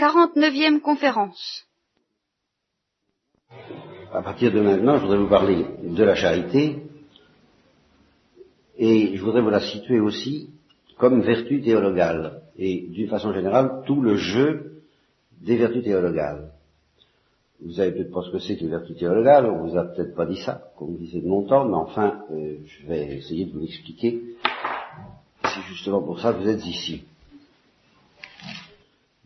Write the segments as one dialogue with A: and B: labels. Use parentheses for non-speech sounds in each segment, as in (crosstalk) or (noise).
A: 49e conférence.
B: À partir de maintenant, je voudrais vous parler de la charité et je voudrais vous la situer aussi comme vertu théologale et d'une façon générale tout le jeu des vertus théologales. Vous avez peut-être pas ce que c'est qu'une vertu théologale, on vous a peut-être pas dit ça, comme vous disait de mon temps, mais enfin, euh, je vais essayer de vous l'expliquer. C'est justement pour ça que vous êtes ici.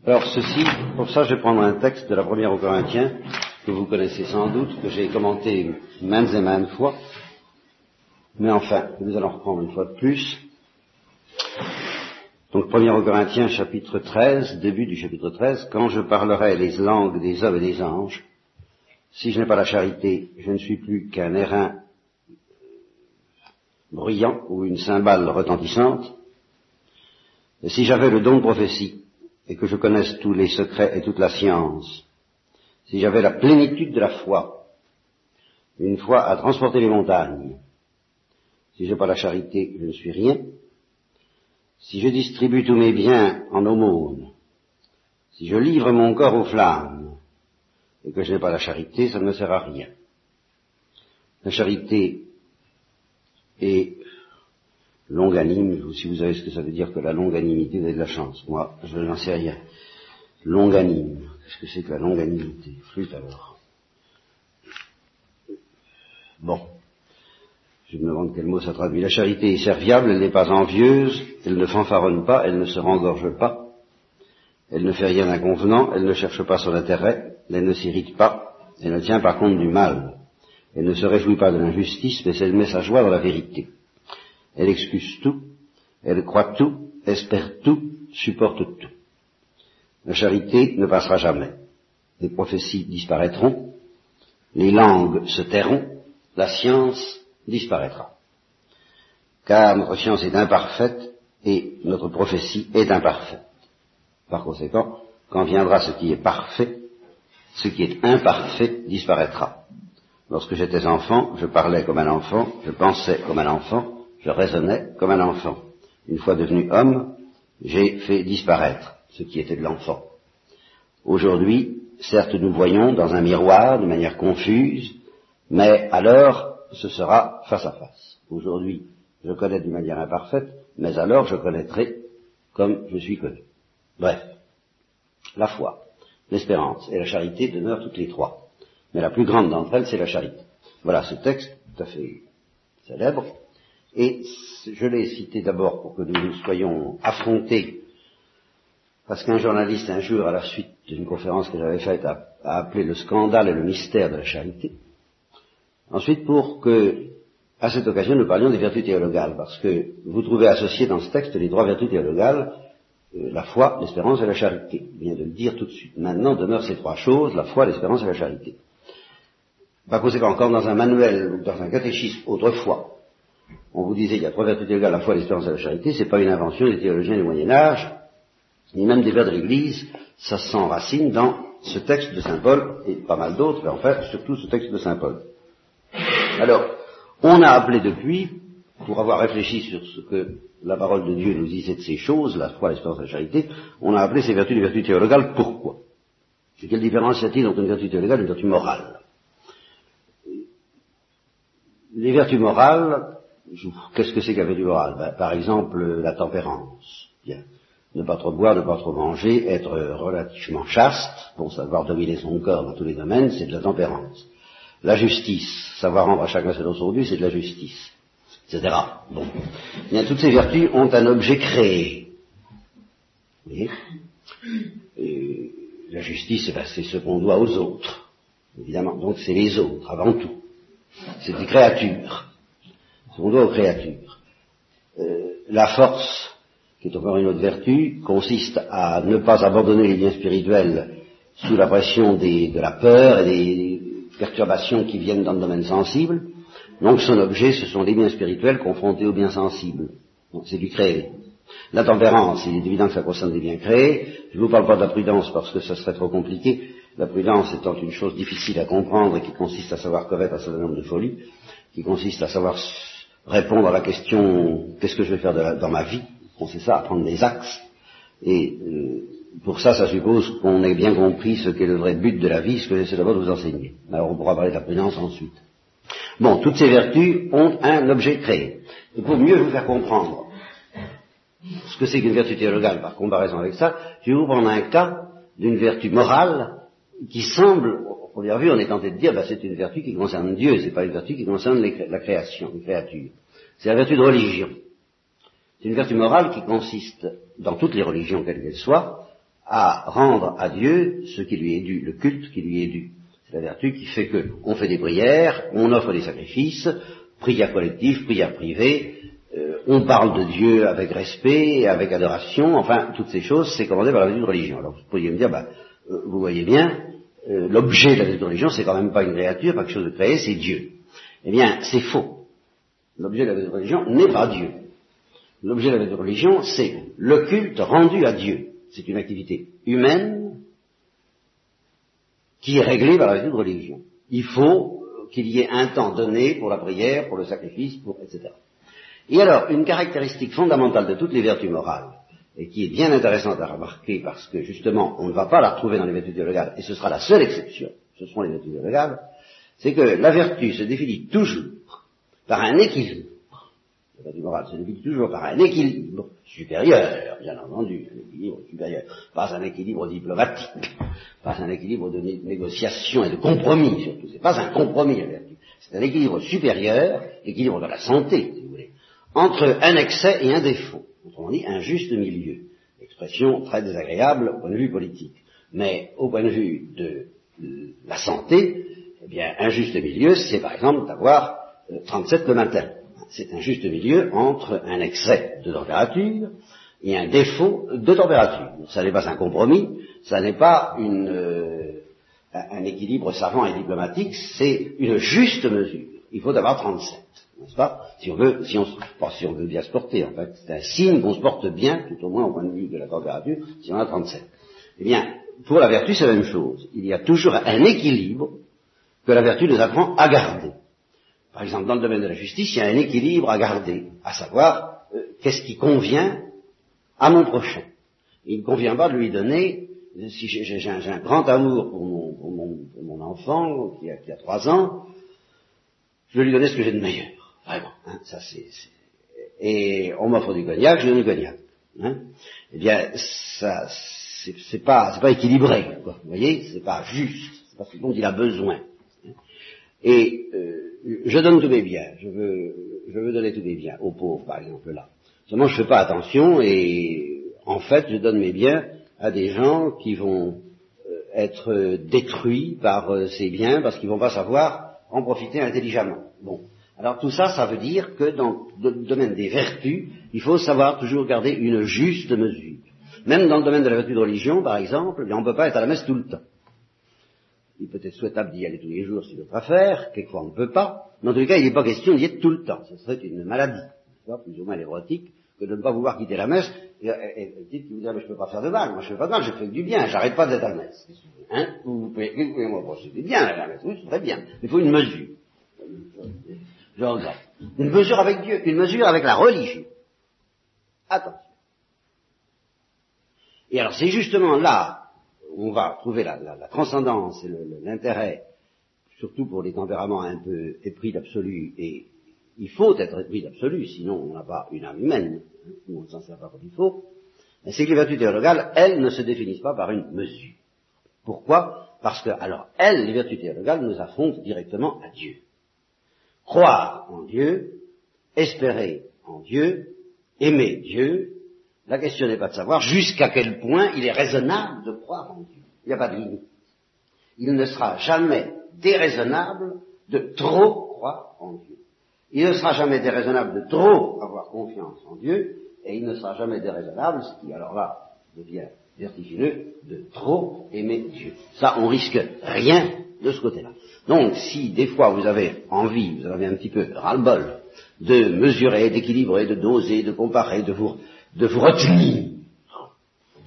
B: Alors ceci, pour ça je vais prendre un texte de la première aux Corinthiens, que vous connaissez sans doute, que j'ai commenté maintes et maintes fois, mais enfin, nous allons reprendre une fois de plus. Donc, 1 Corinthiens, chapitre 13, début du chapitre 13, quand je parlerai les langues des hommes et des anges, si je n'ai pas la charité, je ne suis plus qu'un airain bruyant ou une cymbale retentissante. Et si j'avais le don de prophétie et que je connaisse tous les secrets et toute la science, si j'avais la plénitude de la foi, une foi à transporter les montagnes, si je n'ai pas la charité, je ne suis rien. Si je distribue tous mes biens en aumône, si je livre mon corps aux flammes, et que je n'ai pas la charité, ça ne me sert à rien. La charité est longanime, si vous savez ce que ça veut dire que la longanimité, vous avez de la chance. Moi, je n'en sais rien. Longanime, qu'est-ce que c'est que la longanimité Flûte alors. Bon. Je me demande quel mot ça traduit. La charité est serviable, elle n'est pas envieuse, elle ne fanfaronne pas, elle ne se rengorge pas, elle ne fait rien d'inconvenant, elle ne cherche pas son intérêt, elle ne s'irrite pas, elle ne tient pas compte du mal, elle ne se réjouit pas de l'injustice, mais elle met sa joie dans la vérité. Elle excuse tout, elle croit tout, espère tout, supporte tout. La charité ne passera jamais. Les prophéties disparaîtront, les langues se tairont, la science disparaîtra. Car notre science est imparfaite et notre prophétie est imparfaite. Par conséquent, quand viendra ce qui est parfait, ce qui est imparfait disparaîtra. Lorsque j'étais enfant, je parlais comme un enfant, je pensais comme un enfant, je raisonnais comme un enfant. Une fois devenu homme, j'ai fait disparaître ce qui était de l'enfant. Aujourd'hui, certes nous voyons dans un miroir de manière confuse, mais alors ce sera face à face. Aujourd'hui, je connais d'une manière imparfaite, mais alors je connaîtrai comme je suis connu. Bref, la foi, l'espérance et la charité demeurent toutes les trois. Mais la plus grande d'entre elles, c'est la charité. Voilà ce texte tout à fait célèbre. Et je l'ai cité d'abord pour que nous nous soyons affrontés, parce qu'un journaliste un jour, à la suite d'une conférence que j'avais faite, a appelé le scandale et le mystère de la charité. Ensuite, pour que, à cette occasion, nous parlions des vertus théologales, parce que vous trouvez associé dans ce texte les trois vertus théologales, euh, la foi, l'espérance et la charité. Je viens de le dire tout de suite. Maintenant demeurent ces trois choses, la foi, l'espérance et la charité. Par conséquent, encore dans un manuel ou dans un catéchisme autrefois, on vous disait qu'il y a trois vertus théologales, la foi, l'espérance et la charité, c'est pas une invention des théologiens du Moyen Âge, ni même des pères de l'Église, ça s'enracine dans ce texte de Saint Paul, et pas mal d'autres, mais en fait, surtout ce texte de Saint Paul. Alors, on a appelé depuis, pour avoir réfléchi sur ce que la parole de Dieu nous disait de ces choses, la foi, l'espérance et la charité, on a appelé ces vertus des vertus théologales. Pourquoi? Et quelle différence y a-t-il entre une vertu théologale et une vertu morale? Les vertus morales, qu'est-ce que c'est qu'une vertu morale ben, Par exemple, la tempérance. Ne pas trop boire, ne pas trop manger, être relativement chaste, pour savoir dominer son corps dans tous les domaines, c'est de la tempérance. La justice, savoir rendre à chacun son dû, c'est de la justice, etc. Bon. Toutes ces vertus ont un objet créé. La justice, ben, c'est ce qu'on doit aux autres, évidemment. Donc c'est les autres, avant tout. C'est des créatures. Aux créatures. Euh, la force, qui est encore une autre vertu, consiste à ne pas abandonner les liens spirituels sous la pression de la peur et des, perturbations qui viennent dans le domaine sensible. Donc son objet, ce sont des biens spirituels confrontés aux biens sensibles. C'est du créé. La tempérance, il est évident que ça concerne des biens créés. Je ne vous parle pas de la prudence parce que ce serait trop compliqué. La prudence étant une chose difficile à comprendre et qui consiste à savoir commettre un certain nombre de folies, qui consiste à savoir répondre à la question qu'est-ce que je vais faire dans ma vie? On sait ça, à prendre des axes. Et euh, pour ça, ça suppose qu'on ait bien compris ce qu'est le vrai but de la vie, ce que j'essaie d'abord de vous enseigner. Alors on pourra parler de la prudence ensuite. Bon, toutes ces vertus ont un objet créé. Et pour mieux vous faire comprendre ce que c'est qu'une vertu théologale par comparaison avec ça, je vais vous prendre un cas d'une vertu morale qui semble, première vue, on est tenté de dire, bah, c'est une vertu qui concerne Dieu, c'est pas une vertu qui concerne la création, les créatures. C'est la vertu de religion. C'est une vertu morale qui consiste, dans toutes les religions quelles qu'elles soient, à rendre à Dieu ce qui lui est dû, le culte qui lui est dû. C'est la vertu qui fait que on fait des prières, on offre des sacrifices, prières collectives, prières privées, euh, on parle de Dieu avec respect, avec adoration, enfin, toutes ces choses, c'est commandé par la vertu de religion. Alors, vous pourriez me dire, bah, euh, vous voyez bien, euh, l'objet de la religion, c'est quand même pas une créature, pas quelque chose de créé, c'est Dieu. Eh bien, c'est faux. L'objet de la religion n'est pas Dieu. L'objet de la religion, c'est le culte rendu à Dieu. C'est une activité humaine qui est réglée par la de religion. Il faut qu'il y ait un temps donné pour la prière, pour le sacrifice, pour etc. Et alors, une caractéristique fondamentale de toutes les vertus morales, et qui est bien intéressante à remarquer parce que justement, on ne va pas la retrouver dans les vertus théologales, et ce sera la seule exception, ce seront les vertus théologales, c'est que la vertu se définit toujours par un équilibre. La vertu morale se définit toujours par un équilibre supérieur, bien entendu, un équilibre supérieur, pas un équilibre diplomatique, pas un équilibre de négociation et de compromis surtout, c'est pas un compromis la vertu, c'est un équilibre supérieur, l'équilibre de la santé, entre un excès et un défaut. Autrement dit, un juste milieu. Expression très désagréable au point de vue politique. Mais au point de vue de la santé, eh bien, un juste milieu, c'est par exemple d'avoir 37 euh, le matin. C'est un juste milieu entre un excès de température et un défaut de température. Ça n'est pas un compromis, ça n'est pas une, euh, un équilibre savant et diplomatique, c'est une juste mesure. Il faut avoir 37 n'est-ce pas? Si on, veut, si, on, si on veut bien se porter, en fait, c'est un signe qu'on se porte bien, tout au moins au point de vue de la température, si on a 37. Eh bien, pour la vertu, c'est la même chose. Il y a toujours un équilibre que la vertu nous apprend à garder. Par exemple, dans le domaine de la justice, il y a un équilibre à garder, à savoir euh, qu'est-ce qui convient à mon prochain. Il ne convient pas de lui donner, si j'ai un, grand amour pour mon, enfant qui a, qui a 3 ans, je vais lui donner ce que j'ai de meilleur. Vraiment, hein, ça c'est, Et on m'offre du cognac, je donne du cognac. Hein. Eh bien, ça, c'est, pas, pas équilibré, quoi. Vous voyez, c'est pas juste, c'est parce que dont il a besoin. Hein. Et euh, je donne tous mes biens, je veux, je veux donner tous mes biens aux pauvres, par exemple, là. Seulement, je fais pas attention et en fait, je donne mes biens à des gens qui vont euh, être détruits par euh, ces biens parce qu'ils vont pas savoir en profiter intelligemment. Bon. Alors tout ça, ça veut dire que dans le domaine des vertus, il faut savoir toujours garder une juste mesure. Même dans le domaine de la vertu de religion, par exemple, on ne peut pas être à la messe tout le temps. Il peut être souhaitable d'y aller tous les jours, c'est notre affaire, quelquefois on ne peut pas, mais en tout cas, il n'est pas question d'y être tout le temps. Ce serait une maladie, plus ou moins névrotique, que de ne pas vouloir quitter la messe, et, dites vous mais je ne peux pas faire de mal, moi je fais pas de mal, je fais du bien, j'arrête pas d'être à la messe. Hein vous pouvez, vous pouvez bien à la messe, oui, c'est très bien, il faut une mesure. Une mesure avec Dieu, une mesure avec la religion. Attention. Et alors c'est justement là où on va trouver la, transcendance et l'intérêt, surtout pour les tempéraments un peu épris d'absolu, et il faut être épris d'absolu, sinon on n'a pas une âme humaine, hein, on ne s'en sert pas comme il faut, c'est que les vertus théologales, elles, ne se définissent pas par une mesure. Pourquoi? Parce que, alors, elles, les vertus théologales, nous affrontent directement à Dieu croire en Dieu, espérer en Dieu, aimer Dieu, la question n'est pas de savoir jusqu'à quel point il est raisonnable de croire en Dieu. Il n'y a pas de limite. Il ne sera jamais déraisonnable de trop croire en Dieu. Il ne sera jamais déraisonnable de trop avoir confiance en Dieu, et il ne sera jamais déraisonnable, ce qui alors là devient vertigineux, de trop aimer Dieu. Ça, on risque rien de ce côté-là. Donc, si des fois vous avez envie, vous avez un petit peu ras-le-bol de mesurer, d'équilibrer, de doser, de comparer, de vous, de vous retenir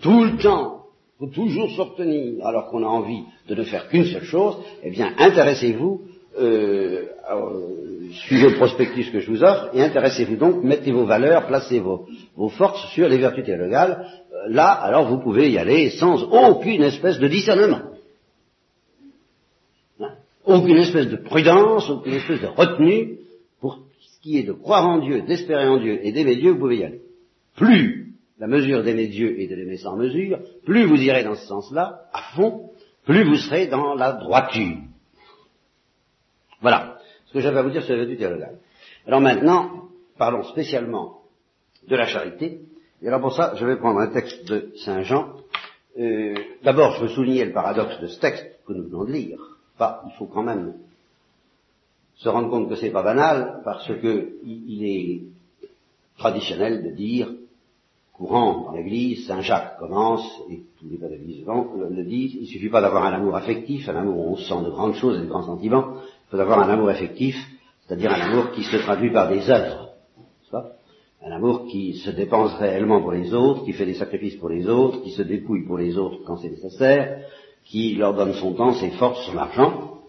B: tout le temps, faut toujours se retenir, alors qu'on a envie de ne faire qu'une seule chose, eh bien, intéressez-vous euh, suivez le prospectus que je vous offre et intéressez-vous donc, mettez vos valeurs, placez vos, vos forces sur les vertus théologales. là, alors vous pouvez y aller sans aucune espèce de discernement. Aucune espèce de prudence, aucune espèce de retenue pour ce qui est de croire en Dieu, d'espérer en Dieu et d'aimer Dieu, vous pouvez y aller. Plus la mesure d'aimer Dieu et de l'aimer sans mesure, plus vous irez dans ce sens-là, à fond, plus vous serez dans la droiture. Voilà ce que j'avais à vous dire sur la vertu théologale. Alors maintenant, parlons spécialement de la charité. Et alors pour ça, je vais prendre un texte de Saint Jean. Euh, d'abord, je veux souligner le paradoxe de ce texte que nous venons de lire. Pas, il faut quand même se rendre compte que c'est pas banal, parce que il est traditionnel de dire courant dans l'Église, Saint Jacques commence, et tous les pères d'Église le, disent, il suffit pas d'avoir un amour affectif, un amour où on sent de grandes choses et de grands sentiments, il faut avoir un amour affectif, c'est-à-dire un amour qui se traduit par des œuvres. Un amour qui se dépense réellement pour les autres, qui fait des sacrifices pour les autres, qui se dépouille pour les autres quand c'est nécessaire, qui leur donne son temps, ses forces, son argent,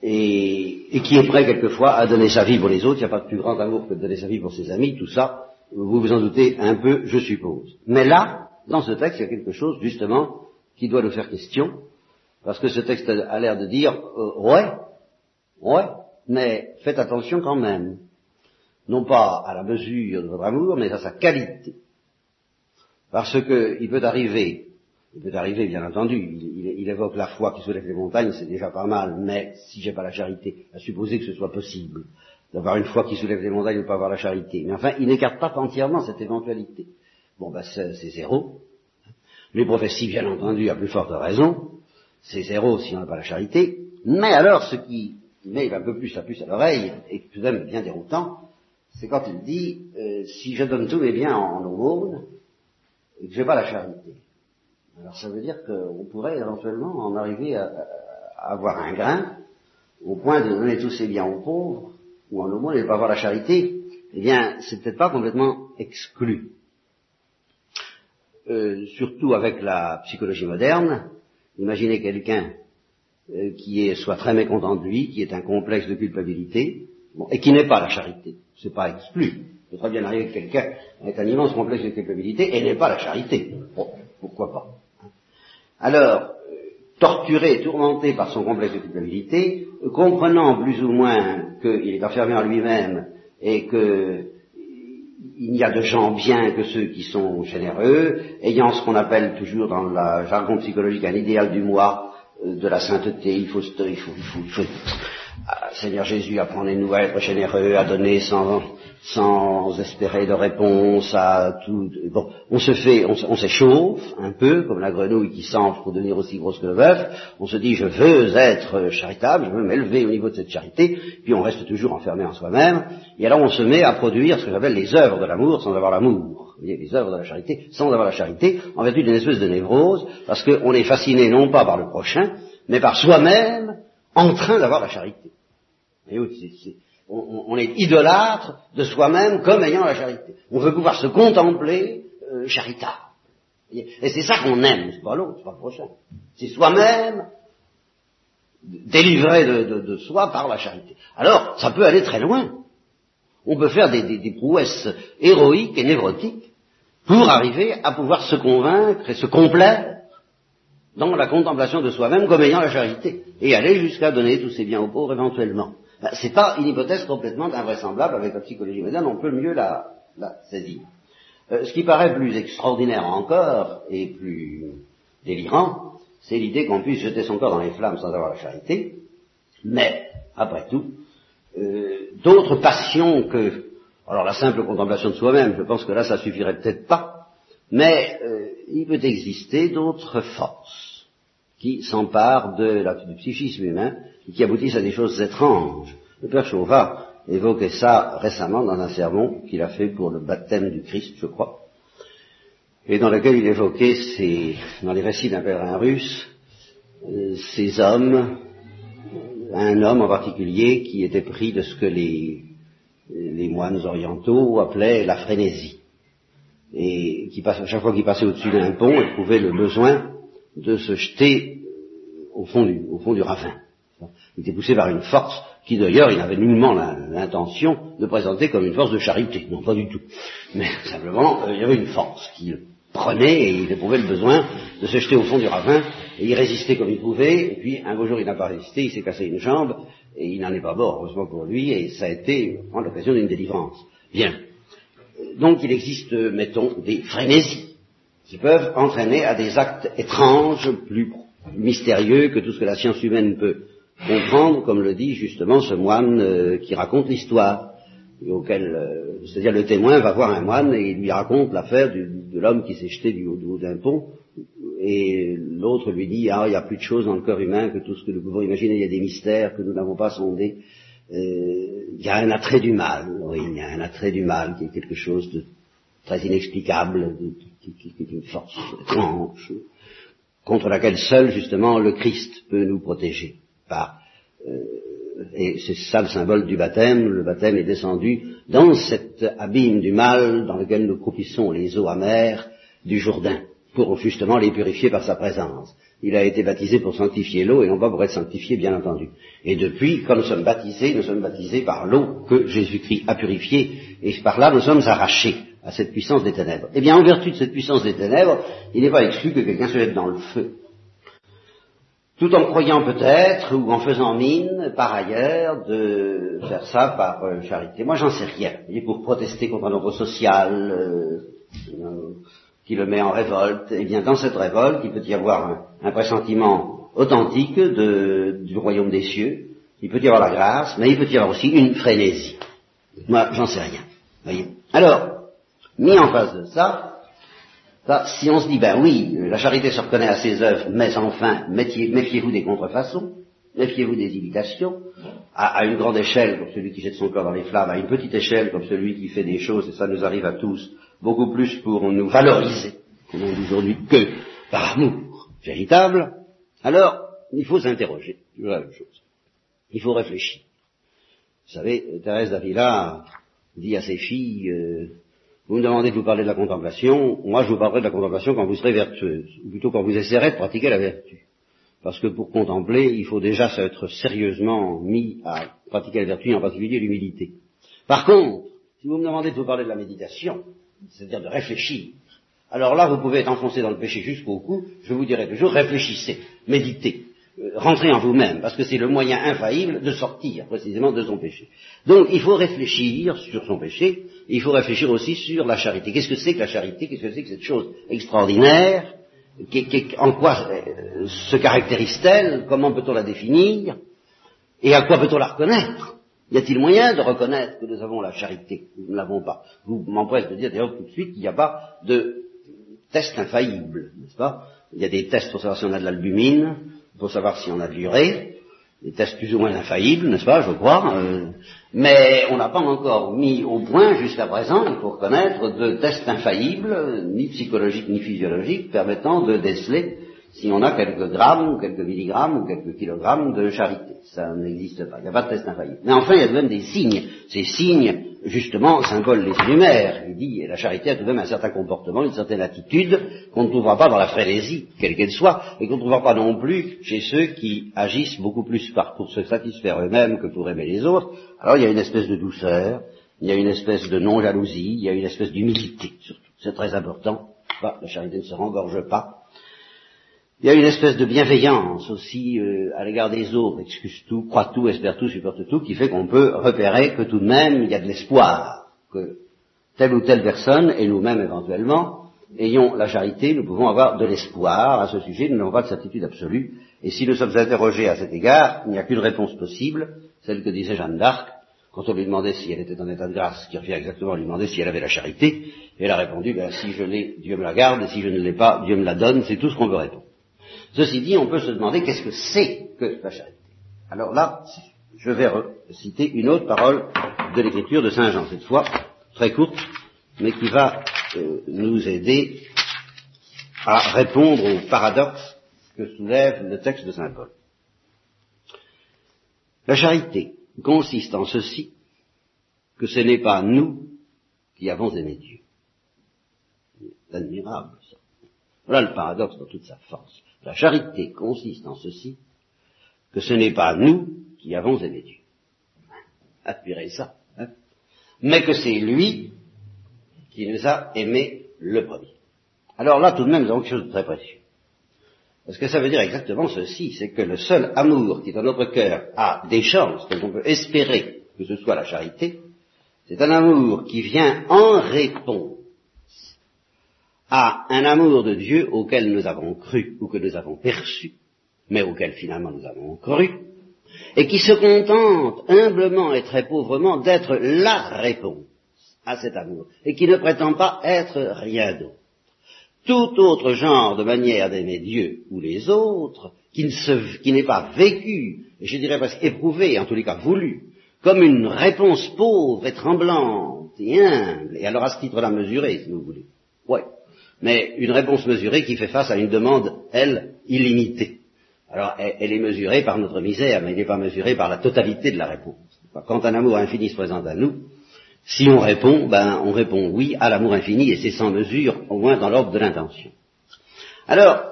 B: et, qui est prêt quelquefois à donner sa vie pour les autres. Il n'y a pas de plus grand amour que de donner sa vie pour ses amis, tout ça, vous vous en doutez un peu, je suppose. Mais là, dans ce texte, il y a quelque chose, justement, qui doit nous faire question, parce que ce texte a l'air de dire, euh, ouais, ouais, mais faites attention quand même. Non pas à la mesure de votre amour, mais à sa qualité. Parce que il peut arriver, il peut arriver bien entendu, il, évoque la foi qui soulève les montagnes, c'est déjà pas mal, mais si j'ai pas la charité, à supposer que ce soit possible, d'avoir une foi qui soulève les montagnes ou pas avoir la charité. Mais enfin, il n'écarte pas entièrement cette éventualité. Bon, ben c'est zéro. Les prophéties, bien entendu, à plus forte raison, c'est zéro si on n'a pas la charité. Mais alors, ce qui met un peu plus la puce à l'oreille, et tout de même bien déroutant, c'est quand il dit, euh, si je donne tous mes biens en, aumône, et que je n'ai pas la charité. Alors ça veut dire qu'on pourrait éventuellement en arriver à, avoir un grain, au point de donner tous ses biens aux pauvres, ou en aumône et ne pas avoir la charité, eh bien, c'est peut-être pas complètement exclu. Euh, surtout avec la psychologie moderne, imaginez quelqu'un euh, qui est soit très mécontent de lui, qui est un complexe de culpabilité, et qui n'est pas la charité. C'est pas exclu. Il peut très bien arriver que quelqu'un ait un immense complexe de culpabilité et n'est pas la charité. Bon, pourquoi pas. Alors, torturé, tourmenté par son complexe de culpabilité, comprenant plus ou moins qu'il est enfermé en lui-même et que il n'y a de gens bien que ceux qui sont généreux, ayant ce qu'on appelle toujours dans la jargon psychologique un idéal du moi, euh, de la sainteté, il faut, il faut, il faut, ah, Seigneur Jésus, à être généreux, à donner sans, sans espérer de réponse à tout. Bon, on se fait, on, s'échauffe un peu, comme la grenouille qui s'enfle pour devenir aussi grosse que le bœuf. On se dit, je veux être charitable, je veux m'élever au niveau de cette charité, puis on reste toujours enfermé en soi-même. Et alors on se met à produire ce que j'appelle les œuvres de l'amour sans avoir l'amour. Vous voyez, les œuvres de la charité sans avoir la charité, en vertu d'une espèce de névrose, parce qu'on est fasciné non pas par le prochain, mais par soi-même en train d'avoir la charité. On, est idolâtre de soi-même comme ayant la charité. On veut pouvoir se contempler euh, charitable. Et c'est ça qu'on aime, c'est pas l'autre, c'est pas le prochain. C'est soi-même délivré de, soi par la charité. Alors, ça peut aller très loin. On peut faire des, des prouesses héroïques et névrotiques pour arriver à pouvoir se convaincre et se complaire dans la contemplation de soi-même comme ayant la charité, et aller jusqu'à donner tous ses biens aux pauvres éventuellement. Ben, c'est pas une hypothèse complètement invraisemblable avec la psychologie moderne, on peut mieux la, saisir. Euh, ce qui paraît plus extraordinaire encore et plus délirant, c'est l'idée qu'on puisse jeter son corps dans les flammes sans avoir la charité, mais, après tout, euh, d'autres passions que, alors la simple contemplation de soi-même, je pense que là ça suffirait peut-être pas, mais euh, il peut exister d'autres forces qui s'emparent de du psychisme humain et qui aboutissent à des choses étranges. Le père Chauvat évoquait ça récemment dans un sermon qu'il a fait pour le baptême du Christ, je crois, et dans lequel il évoquait ces, dans les récits d'un pèlerin russe, euh, ces hommes, un homme en particulier qui était pris de ce que les moines orientaux appelaient la frénésie et qui passe, chaque fois qu'il passait au-dessus d'un pont, éprouvait le besoin de se jeter au fond du, au fond du ravin. Il était poussé par une force qui d'ailleurs il avait nullement l'intention de présenter comme une force de charité, non pas du tout. Mais (laughs) simplement, euh, il y avait une force qui le prenait et il éprouvait le besoin de se jeter au fond du ravin et y résister comme il pouvait, et puis un beau jour il n'a pas résisté, il s'est cassé une jambe, et il n'en est pas mort, heureusement pour lui, et ça a été l'occasion d'une délivrance. Bien. Donc il existe, mettons, des frénésies qui peuvent entraîner à des actes étranges, plus mystérieux que tout ce que la science humaine peut comprendre, comme le dit justement ce moine euh, qui raconte l'histoire, auquel, euh, c'est-à-dire le témoin va voir un moine et il lui raconte l'affaire de l'homme qui s'est jeté du haut, d'un pont, et l'autre lui dit, ah, il y a plus de choses dans le corps humain que tout ce que nous pouvons imaginer, il y a des mystères que nous n'avons pas sondés, euh, il y a un attrait du mal, oui, il y a un attrait du mal qui est quelque chose de très inexplicable, qui, est une force étrange, contre laquelle seul, justement, le Christ peut nous protéger. Euh, et c'est ça le symbole du baptême. Le baptême est descendu dans cet abîme du mal dans lequel nous croupissons les eaux amères du Jourdain, pour justement les purifier par sa présence. Il a été baptisé pour sanctifier l'eau et non pas pour être sanctifié, bien entendu. Et depuis, quand nous sommes baptisés, nous sommes baptisés par l'eau que Jésus-Christ a purifiée, et par là nous sommes arrachés à cette puissance des ténèbres. Eh bien, en vertu de cette puissance des ténèbres, il n'est pas exclu que quelqu'un se jette dans le feu. Tout en croyant peut-être, ou en faisant mine, par ailleurs, de faire ça par euh, charité. Moi, j'en sais rien. Et pour protester contre un ordre social euh, euh, qui le met en révolte, eh bien, dans cette révolte, il peut y avoir un, pressentiment authentique du royaume des cieux, il peut y avoir la grâce, mais il peut y avoir aussi une frénésie. Moi, j'en sais rien. Voyez. Alors, mis en face de ça, si on se dit, ben oui, la charité se reconnaît à ses œuvres, mais enfin, méfiez-vous des contrefaçons, méfiez-vous des imitations, à, une grande échelle, comme celui qui jette son corps dans les flammes, à une petite échelle, comme celui qui fait des choses, et ça nous arrive à tous, beaucoup plus pour nous valoriser, comme on dit aujourd'hui, que par amour véritable, alors, il faut s'interroger, c'est la même chose. Il faut réfléchir. Vous savez, Thérèse d'Avila dit à ses filles, euh, vous me demandez de vous parler de la contemplation, moi je vous parlerai de la contemplation quand vous serez vertueuse, ou plutôt quand vous essaierez de pratiquer la vertu. Parce que pour contempler, il faut déjà s'être sérieusement mis à pratiquer la vertu, en particulier l'humilité. Par contre, si vous me demandez de vous parler de la méditation, c'est-à-dire de réfléchir, alors là, vous pouvez être enfoncé dans le péché jusqu'au cou, je vous dirai toujours, réfléchissez, méditez. Euh, rentrez en vous-même, parce que c'est le moyen infaillible de sortir précisément de son péché. Donc il faut réfléchir sur son péché, il faut réfléchir aussi sur la charité. Qu'est-ce que c'est que la charité? Qu'est-ce que c'est que cette chose extraordinaire? En quoi euh, se caractérise-t-elle? Comment peut-on la définir? Et à quoi peut-on la reconnaître? Y a-t-il moyen de reconnaître que nous avons la charité Nous ne l'avons pas? Vous m'empresse de dire d'ailleurs tout de suite qu'il n'y a pas de test infaillible, n'est-ce pas? Il y a des tests pour savoir si on a de l'albumine, pour savoir si on a de l'urée, des tests plus ou moins infaillibles, n'est-ce pas, je crois, euh, mais on n'a pas encore mis au point jusqu'à présent, il faut reconnaître, de tests infaillibles, ni psychologiques ni physiologiques, permettant de déceler si on a quelques grammes, ou quelques milligrammes, ou quelques kilogrammes de charité. Ça n'existe pas, il n'y a pas de test infaillible. Mais enfin, il y a tout de même des signes. Ces signes justement, symbole les lumières. Il dit, la charité a tout de même un certain comportement, une certaine attitude qu'on ne trouvera pas dans la frénésie, quelle qu'elle soit, et qu'on ne trouvera pas non plus chez ceux qui agissent beaucoup plus par, pour se satisfaire eux-mêmes que pour aimer les autres. Alors il y a une espèce de douceur, il y a une espèce de non-jalousie, il y a une espèce d'humilité, surtout. C'est très important. la charité ne se rengorge pas. Il y a une espèce de bienveillance aussi euh, à l'égard des autres, excuse tout, croit tout, espère tout, supporte tout, qui fait qu'on peut repérer que tout de même il y a de l'espoir, que telle ou telle personne, et nous-mêmes éventuellement, ayons la charité, nous pouvons avoir de l'espoir à ce sujet, nous n'avons pas de certitude absolue, et si nous sommes interrogés à cet égard, il n'y a qu'une réponse possible, celle que disait Jeanne d'Arc, quand on lui demandait si elle était en état de grâce, qui revient exactement à lui demander si elle avait la charité, elle a répondu, ben, si je l'ai, Dieu me la garde, et si je ne l'ai pas, Dieu me la donne, c'est tout ce qu'on veut répondre. Ceci dit, on peut se demander qu'est-ce que c'est que la charité. Alors là, je vais citer une autre parole de l'écriture de Saint Jean, cette fois très courte, mais qui va euh, nous aider à répondre au paradoxe que soulève le texte de Saint Paul. La charité consiste en ceci, que ce n'est pas nous qui avons aimé Dieu. C'est admirable ça. Voilà le paradoxe dans toute sa force. La charité consiste en ceci, que ce n'est pas nous qui avons aimé Dieu. (laughs) Aspirez ça. Hein Mais que c'est lui qui nous a aimés le premier. Alors là, tout de même, nous avons quelque chose de très précieux. Parce que ça veut dire exactement ceci, c'est que le seul amour qui dans notre cœur a des chances, qu'on peut espérer que ce soit la charité, c'est un amour qui vient en réponse à un amour de Dieu auquel nous avons cru ou que nous avons perçu, mais auquel finalement nous avons cru, et qui se contente humblement et très pauvrement d'être la réponse à cet amour, et qui ne prétend pas être rien d'autre. Tout autre genre de manière d'aimer Dieu ou les autres, qui n'est pas vécu, je dirais presque éprouvé, en tous les cas voulu, comme une réponse pauvre et tremblante et humble, et alors à ce titre-là mesurée, si vous voulez. Ouais. Mais une réponse mesurée qui fait face à une demande, elle, illimitée. Alors, elle, est mesurée par notre misère, mais elle n'est pas mesurée par la totalité de la réponse. Quand un amour infini se présente à nous, si on répond, ben, on répond oui à l'amour infini, et c'est sans mesure, au moins dans l'ordre de l'intention. Alors,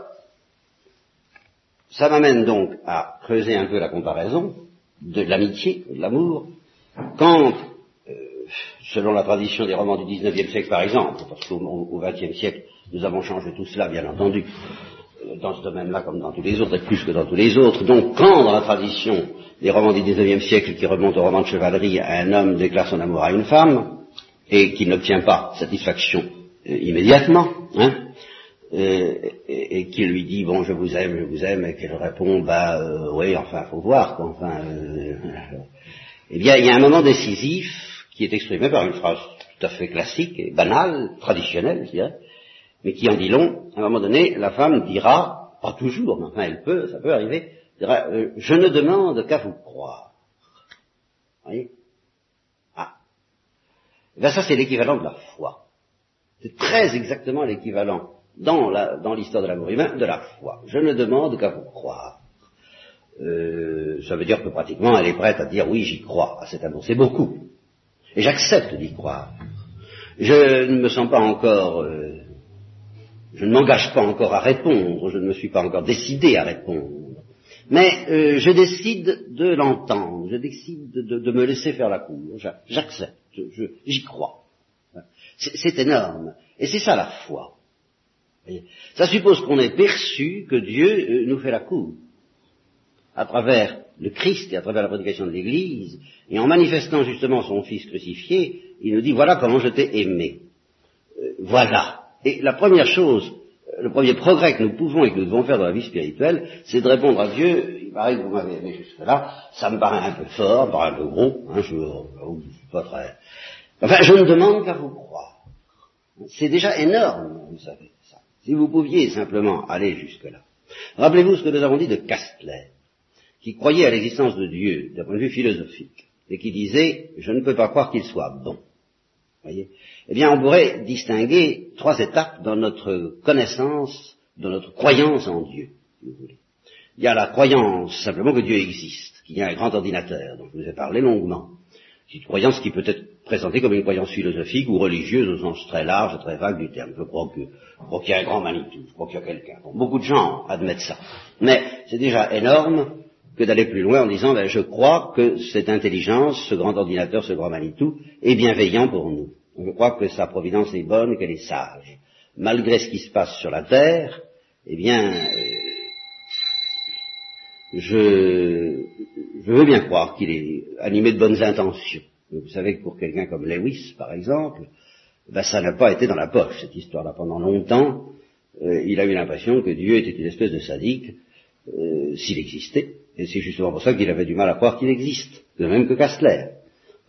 B: ça m'amène donc à creuser un peu la comparaison de l'amitié, de l'amour, quand, euh, selon la tradition des romans du XIXe siècle par exemple, parce qu'au XXe siècle, nous avons changé tout cela, bien entendu, euh, dans ce domaine-là comme dans tous les autres, et plus que dans tous les autres. Donc, quand dans la tradition des romans du XIXe siècle qui remontent au roman de chevalerie, un homme déclare son amour à une femme, et qu'il n'obtient pas satisfaction euh, immédiatement, hein, euh, et, et qui lui dit bon je vous aime, je vous aime, et qu'elle répond bah euh, oui enfin faut voir quoi, enfin euh, eh bien il y a un moment décisif qui est exprimé par une phrase tout à fait classique et banale, traditionnelle je dirais, mais qui en dit long. À un moment donné, la femme dira, pas toujours, mais enfin elle peut, ça peut arriver, dira je ne demande qu'à vous croire. Vous voyez? Ah. Eh bien ça c'est l'équivalent de la foi. C'est très exactement l'équivalent dans l'histoire de l'amour humain de la foi. Je ne demande qu'à vous croire. Euh, ça veut dire que pratiquement elle est prête à dire oui j'y crois à cet amour. C'est beaucoup. Et j'accepte d'y croire. Je ne me sens pas encore, euh, je ne m'engage pas encore à répondre, je ne me suis pas encore décidé à répondre. Mais euh, je décide de l'entendre, je décide de, me laisser faire la cour, j'accepte, j'y crois. C'est énorme. Et c'est ça la foi. Ça suppose qu'on ait perçu que Dieu euh, nous fait la cour à travers le Christ et à travers la prédication de l'Église, et en manifestant justement son Fils crucifié, il nous dit voilà comment je t'ai aimé. Euh, voilà. Et la première chose, euh, le premier progrès que nous pouvons et que nous devons faire dans la vie spirituelle, c'est de répondre à Dieu, il paraît que vous m'avez aimé jusque-là, ça me paraît un peu fort, ça paraît un peu gros, hein, je, je suis pas très... Enfin, je ne demande qu'à vous croire. C'est déjà énorme, vous savez. Si vous pouviez simplement aller jusque-là. Rappelez-vous ce que nous avons dit de Castler, qui croyait à l'existence de Dieu d'un point de vue philosophique, et qui disait je ne peux pas croire qu'il soit bon. Voyez eh bien, on pourrait distinguer trois étapes dans notre connaissance, dans notre croyance en Dieu, si vous voulez. Il y a la croyance simplement que Dieu existe, qu'il y a un grand ordinateur, dont je vous ai parlé longuement. C'est une croyance qui peut être présentée comme une croyance philosophique ou religieuse au sens très large, très vague du terme. Je crois qu'il y a un grand Manitou, je crois qu'il y a quelqu'un. beaucoup de gens admettent ça. Mais c'est déjà énorme que d'aller plus loin en disant, ben, je crois que cette intelligence, ce grand ordinateur, ce grand Manitou, est bienveillant pour nous. Je crois que sa providence est bonne, qu'elle est sage. Malgré ce qui se passe sur la terre, eh bien, euh, je, je veux bien croire qu'il est animé de bonnes intentions. vous savez que pour quelqu'un comme Lewis, par exemple, ben, ça n'a pas été dans la poche, cette histoire-là. Pendant longtemps, euh, il a eu l'impression que Dieu était une espèce de sadique, euh, s'il existait. Et c'est justement pour ça qu'il avait du mal à croire qu'il existe, de même que Castler.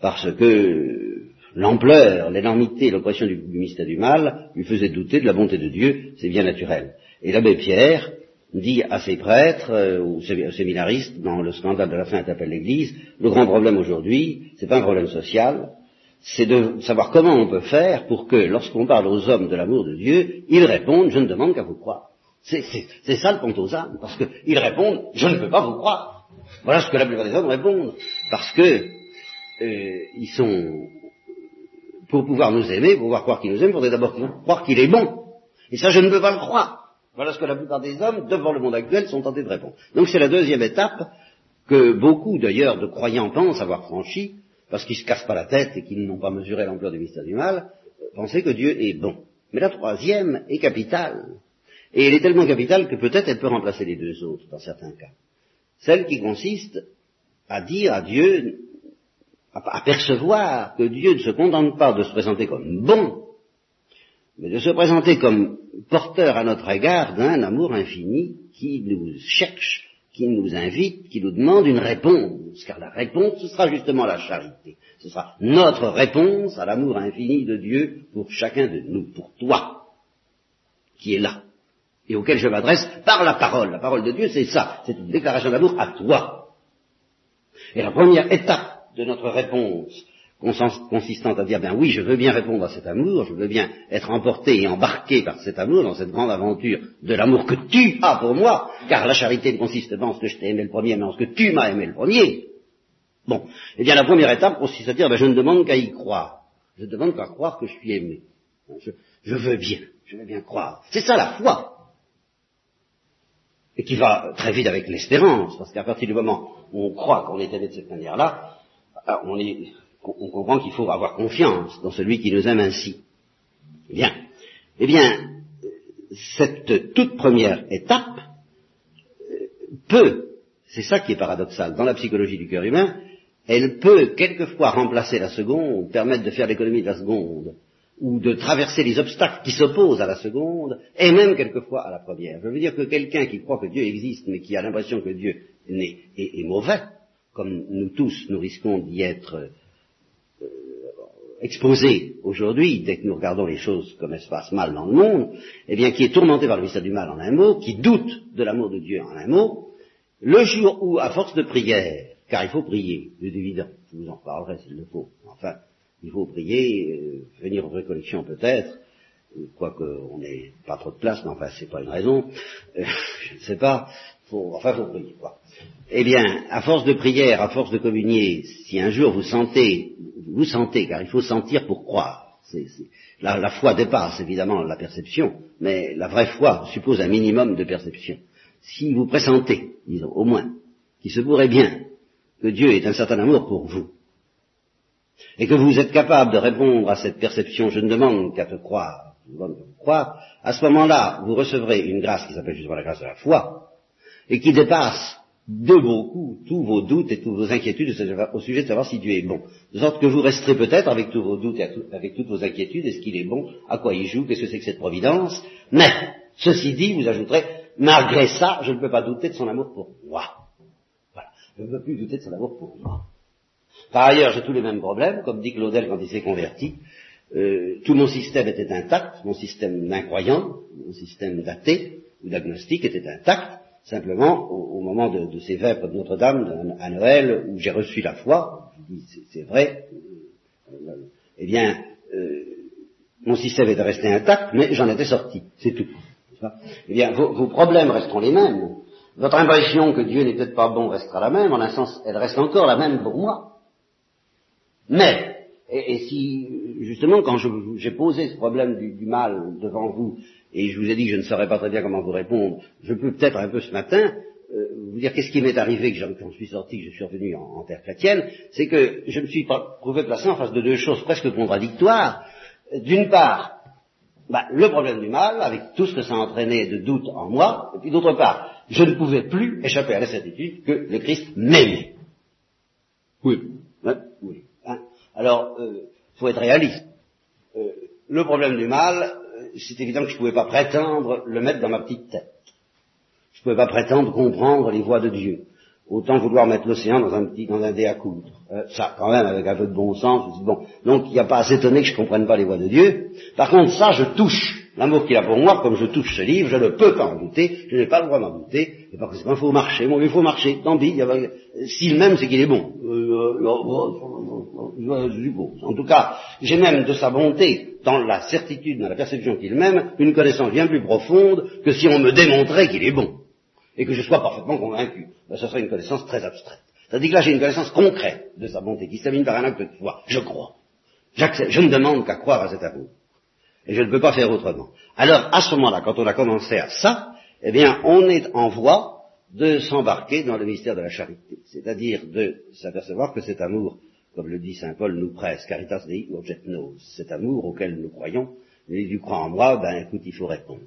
B: Parce que l'ampleur, l'énormité, l'oppression du, mystère du mal lui faisait douter de la bonté de Dieu, c'est bien naturel. Et l'abbé Pierre, dit à ses prêtres euh, ou aux séminaristes dans le scandale de la Sainte appelle l'Église, le grand problème aujourd'hui, c'est pas un problème social, c'est de savoir comment on peut faire pour que, lorsqu'on parle aux hommes de l'amour de Dieu, ils répondent je ne demande qu'à vous croire. C'est ça le âmes, parce qu'ils répondent je ne peux pas vous croire. Voilà ce que la plupart des hommes répondent, parce que euh, ils sont pour pouvoir nous aimer, pour pouvoir croire qu'ils nous aiment, il faudrait d'abord croire qu'il est bon. Et ça, je ne peux pas le croire. Voilà ce que la plupart des hommes, devant le monde actuel, sont tentés de répondre. Donc c'est la deuxième étape que beaucoup d'ailleurs de croyants pensent avoir franchi, parce qu'ils ne se cassent pas la tête et qu'ils n'ont pas mesuré l'ampleur du mystère du mal, penser que Dieu est bon. Mais la troisième est capitale. Et elle est tellement capitale que peut-être elle peut remplacer les deux autres dans certains cas. Celle qui consiste à dire à Dieu, à percevoir que Dieu ne se contente pas de se présenter comme bon, mais de se présenter comme porteur à notre égard d'un amour infini qui nous cherche, qui nous invite, qui nous demande une réponse, car la réponse, ce sera justement la charité. Ce sera notre réponse à l'amour infini de Dieu pour chacun de nous, pour toi, qui est là, et auquel je m'adresse par la parole. La parole de Dieu, c'est ça, c'est une déclaration d'amour à toi. Et la première étape de notre réponse consistant à dire, ben oui, je veux bien répondre à cet amour, je veux bien être emporté et embarqué par cet amour dans cette grande aventure de l'amour que tu as pour moi, car la charité ne consiste pas en ce que je t'ai aimé le premier, mais en ce que tu m'as aimé le premier. Bon, eh bien la première étape consiste à dire, ben je ne demande qu'à y croire. Je ne demande qu'à croire que je suis aimé. Je, je veux bien, je veux bien croire. C'est ça la foi. Et qui va très vite avec l'espérance, parce qu'à partir du moment où on croit qu'on est aimé de cette manière-là, on est on comprend qu'il faut avoir confiance dans celui qui nous aime ainsi. Bien. Eh bien, cette toute première étape euh, peut, c'est ça qui est paradoxal, dans la psychologie du cœur humain, elle peut quelquefois remplacer la seconde, permettre de faire l'économie de la seconde, ou de traverser les obstacles qui s'opposent à la seconde, et même quelquefois à la première. Je veux dire que quelqu'un qui croit que Dieu existe, mais qui a l'impression que Dieu est, est mauvais, comme nous tous, nous risquons d'y être exposé aujourd'hui, dès que nous regardons les choses comme elles se passent mal dans le monde, eh bien, qui est tourmenté par le mystère du mal en un mot, qui doute de l'amour de Dieu en un mot, le jour où, à force de prière, car il faut prier, c'est évident, je vous en reparlerai s'il le faut, enfin, il faut prier, euh, venir aux récollections peut-être, quoique on n'ait pas trop de place, mais enfin, c'est pas une raison, euh, je ne sais pas, faut, enfin, faut prier, quoi. Eh bien, à force de prière, à force de communier, si un jour vous sentez vous sentez, car il faut sentir pour croire. La, foi dépasse évidemment la perception, mais la vraie foi suppose un minimum de perception. Si vous pressentez, disons, au moins, qu'il se pourrait bien que Dieu ait un certain amour pour vous, et que vous êtes capable de répondre à cette perception, je ne demande qu'à te croire, je demande te croire, à ce moment-là, vous recevrez une grâce qui s'appelle justement la grâce de la foi, et qui dépasse de beaucoup tous vos doutes et toutes vos inquiétudes au sujet de savoir si Dieu est bon. De sorte que vous resterez peut-être avec tous vos doutes et avec toutes vos inquiétudes, est-ce qu'il est bon, à quoi il joue, qu'est-ce que c'est que cette providence, mais, ceci dit, vous ajouterez, malgré ça, je ne peux pas douter de son amour pour moi. Voilà. Je ne peux plus douter de son amour pour moi. Par ailleurs, j'ai tous les mêmes problèmes, comme dit Claudel quand il s'est converti. Euh, tout mon système était intact, mon système d'incroyant, mon système d'athée ou d'agnostique était intact, Simplement, au, moment de, ces vêpres de Notre-Dame à Noël, où j'ai reçu la foi, c'est vrai, euh, eh bien, euh, mon système est resté intact, mais j'en étais sorti, c'est tout. Eh bien, vos, problèmes resteront les mêmes. Votre impression que Dieu n'est peut-être pas bon restera la même, en un sens, elle reste encore la même pour moi. Mais, et, si, justement, quand j'ai posé ce problème du, mal devant vous, et je vous ai dit que je ne saurais pas très bien comment vous répondre, je peux peut-être un peu ce matin euh, vous dire qu'est-ce qui m'est arrivé que j'en suis sorti, que je suis revenu en, terre chrétienne, c'est que je me suis trouvé placé en face de deux choses presque contradictoires. D'une part, bah, le problème du mal, avec tout ce que ça entraînait de doute en moi, et puis d'autre part, je ne pouvais plus échapper à la certitude que le Christ m'aimait. Oui. oui. Alors, il euh, faut être réaliste. Euh, le problème du mal, c'est évident que je ne pouvais pas prétendre le mettre dans ma petite tête. Je ne pouvais pas prétendre comprendre les voies de Dieu. Autant vouloir mettre l'océan dans un petit, dans un dé à coudre. Euh, ça, quand même, avec un peu de bon sens, je dis, bon, donc il n'y a pas à s'étonner que je ne comprenne pas les voies de Dieu. Par contre, ça, je touche l'amour qu'il a pour moi, comme je touche ce livre, je ne peux pas en douter, je n'ai pas le droit d'en douter, et par conséquent, il faut marcher. Bon, il faut marcher, tant pis, s'il m'aime, c'est qu'il est bon. Euh, euh, en tout cas, j'ai même de sa bonté dans la certitude, dans la perception qu'il m'aime, une connaissance bien plus profonde que si on me démontrait qu'il est bon, et que je sois parfaitement convaincu. Ben, ce serait une connaissance très abstraite. C'est-à-dire que là, j'ai une connaissance concrète de sa bonté, qui s'amène par un acte de foi. Je crois. Je ne demande qu'à croire à cet amour. Et je ne peux pas faire autrement. Alors, à ce moment-là, quand on a commencé à ça, eh bien, on est en voie de s'embarquer dans le mystère de la charité, c'est-à-dire de s'apercevoir que cet amour, comme le dit saint Paul, nous presse, caritas dei urget nos, cet amour auquel nous croyons, et tu crois en moi, ben écoute, il faut répondre.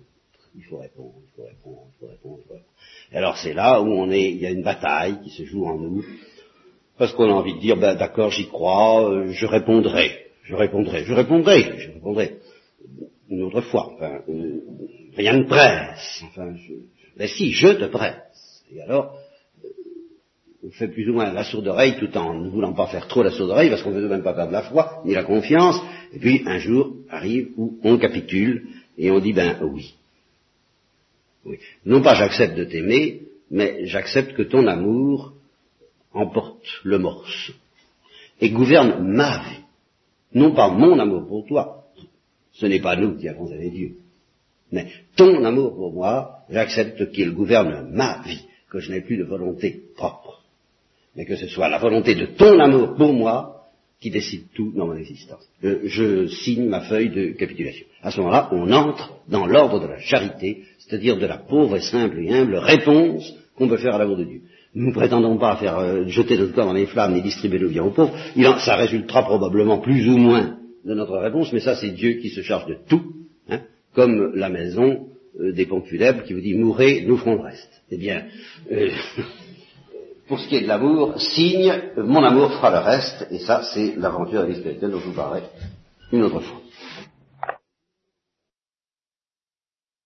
B: Il faut répondre, il faut répondre, il faut répondre, il faut répondre. Et alors c'est là où on est, il y a une bataille qui se joue en nous, parce qu'on a envie de dire, ben d'accord, j'y crois, euh, je répondrai, je répondrai, je répondrai, je répondrai une autre fois. Enfin, euh, rien ne presse. Enfin, je, ben si, je te presse. Et alors, euh, on fait plus ou moins la sourde oreille tout en ne voulant pas faire trop la sourde oreille parce qu'on ne veut même pas perdre la foi ni la confiance. Et puis un jour arrive où on capitule et on dit ben oui. oui. Non pas j'accepte de t'aimer, mais j'accepte que ton amour emporte le morceau et gouverne ma vie. Non pas mon amour pour toi, ce n'est pas nous qui avons aimé Dieu. Mais ton amour pour moi, j'accepte qu'il gouverne ma vie, que je n'ai plus de volonté propre. Mais que ce soit la volonté de ton amour pour moi qui décide tout dans mon existence. Je, je signe ma feuille de capitulation. À ce moment-là, on entre dans l'ordre de la charité, c'est-à-dire de la pauvre et simple et humble réponse qu'on peut faire à l'amour de Dieu. Nous ne prétendons pas faire euh, jeter notre corps dans les flammes et distribuer nos biens aux pauvres. Il en, ça résultera probablement plus ou moins de notre réponse, mais ça c'est Dieu qui se charge de tout, hein, comme la maison euh, des pompes qui vous dit mourrez, nous ferons le reste. Eh bien, euh, (laughs) pour ce qui est de l'amour, signe, mon amour fera le reste, et ça c'est l'aventure spirituelle dont je vous parlerai une autre fois.